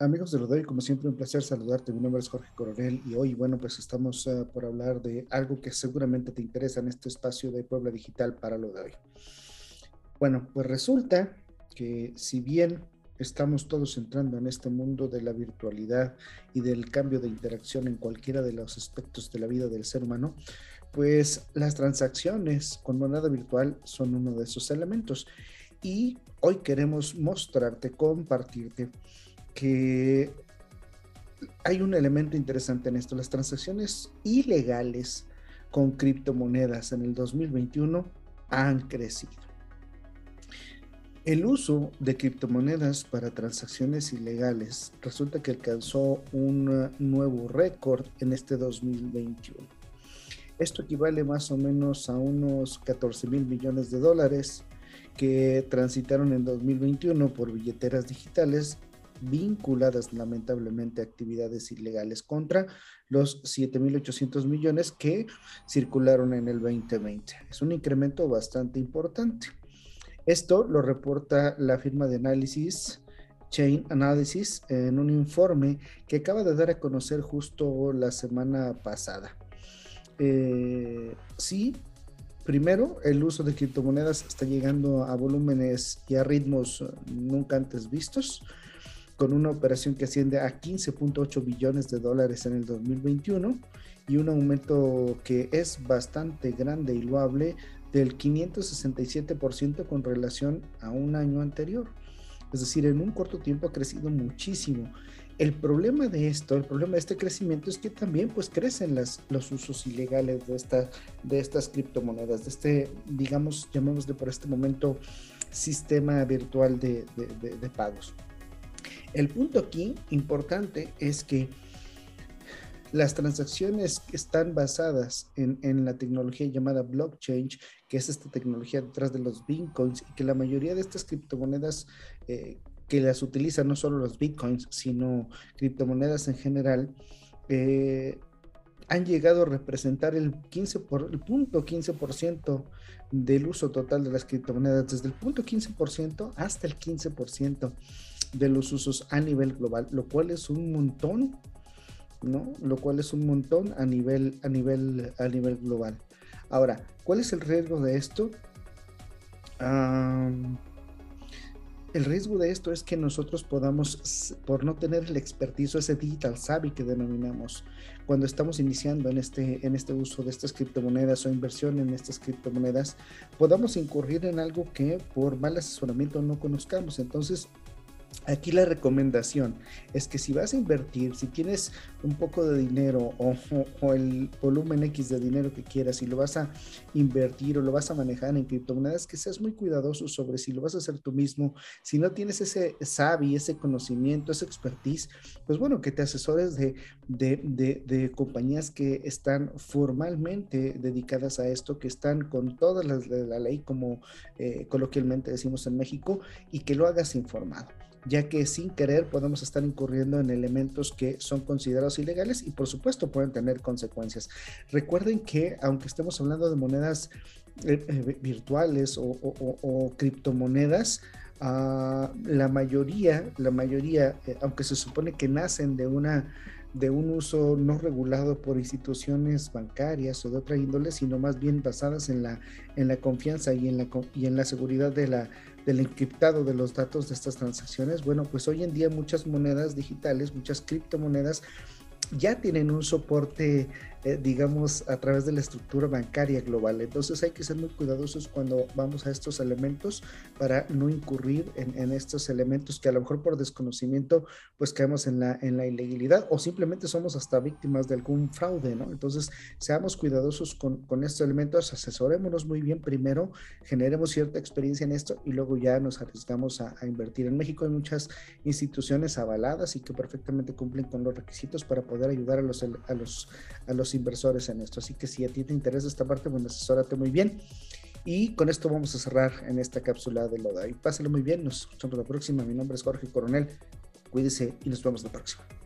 Amigos de Rodoy, como siempre, un placer saludarte. Mi nombre es Jorge Coronel y hoy, bueno, pues estamos uh, por hablar de algo que seguramente te interesa en este espacio de Puebla Digital para lo de hoy. Bueno, pues resulta que si bien estamos todos entrando en este mundo de la virtualidad y del cambio de interacción en cualquiera de los aspectos de la vida del ser humano, pues las transacciones con moneda virtual son uno de esos elementos. Y hoy queremos mostrarte, compartirte que hay un elemento interesante en esto. Las transacciones ilegales con criptomonedas en el 2021 han crecido. El uso de criptomonedas para transacciones ilegales resulta que alcanzó un nuevo récord en este 2021. Esto equivale más o menos a unos 14 mil millones de dólares que transitaron en 2021 por billeteras digitales vinculadas lamentablemente a actividades ilegales contra los 7.800 millones que circularon en el 2020. Es un incremento bastante importante. Esto lo reporta la firma de análisis Chain Analysis en un informe que acaba de dar a conocer justo la semana pasada. Eh, sí, primero, el uso de criptomonedas está llegando a volúmenes y a ritmos nunca antes vistos con una operación que asciende a 15.8 billones de dólares en el 2021 y un aumento que es bastante grande y loable del 567% con relación a un año anterior. Es decir, en un corto tiempo ha crecido muchísimo. El problema de esto, el problema de este crecimiento es que también pues crecen las, los usos ilegales de, esta, de estas criptomonedas, de este, digamos, llamémosle por este momento, sistema virtual de, de, de pagos. El punto aquí importante es que las transacciones que están basadas en, la tecnología llamada blockchain, que es esta tecnología detrás de los bitcoins, y que la mayoría de estas criptomonedas eh, que las utilizan, no solo los bitcoins, sino criptomonedas en general, eh, han llegado a representar el 15 por, el punto 15% del uso total de las criptomonedas, desde el punto 15% hasta el 15% de los usos a nivel global, lo cual es un montón, ¿no? Lo cual es un montón a nivel, a nivel, a nivel global. Ahora, ¿cuál es el riesgo de esto? el riesgo de esto es que nosotros podamos, por no tener el expertise o ese digital savvy que denominamos, cuando estamos iniciando en este, en este uso de estas criptomonedas o inversión en estas criptomonedas, podamos incurrir en algo que por mal asesoramiento no conozcamos. Entonces, Aquí la recomendación es que si vas a invertir, si tienes un poco de dinero o, el volumen X de dinero que quieras y lo vas a invertir o lo vas a manejar en criptomonedas, que seas muy cuidadoso sobre si lo vas a hacer tú mismo. Si no tienes ese sabi, ese conocimiento, esa expertise, pues bueno, que te asesores de, de, compañías que están formalmente dedicadas a esto, que están con todas las de la ley, como eh, coloquialmente decimos en México, y que lo hagas informado ya que sin querer podemos estar incurriendo en elementos que son considerados ilegales y por supuesto pueden tener consecuencias. Recuerden que aunque estemos hablando de monedas eh, eh, virtuales o, criptomonedas, ah, la mayoría, la mayoría, eh, aunque se supone que nacen de una de un uso no regulado por instituciones bancarias o de otra índole, sino más bien basadas en la, en la confianza y en la, y en la seguridad de la, del encriptado de los datos de estas transacciones. Bueno, pues hoy en día muchas monedas digitales, muchas criptomonedas ya tienen un soporte eh, digamos, a través de la estructura bancaria global. Entonces hay que ser muy cuidadosos cuando vamos a estos elementos para no incurrir en, estos elementos que a lo mejor por desconocimiento pues caemos en la, en la ilegalidad o simplemente somos hasta víctimas de algún fraude, ¿no? Entonces seamos cuidadosos con, con estos elementos, asesorémonos muy bien primero, generemos cierta experiencia en esto y luego ya nos arriesgamos a, invertir. En México hay muchas instituciones avaladas y que perfectamente cumplen con los requisitos para poder ayudar a los, a los inversores en esto. Así que si a ti te interesa esta parte, bueno, asesórate muy bien. Y con esto vamos a cerrar en esta cápsula de Loda. Y pásalo muy bien, nos escuchamos la próxima. Mi nombre es Jorge Coronel. Cuídese y nos vemos la próxima.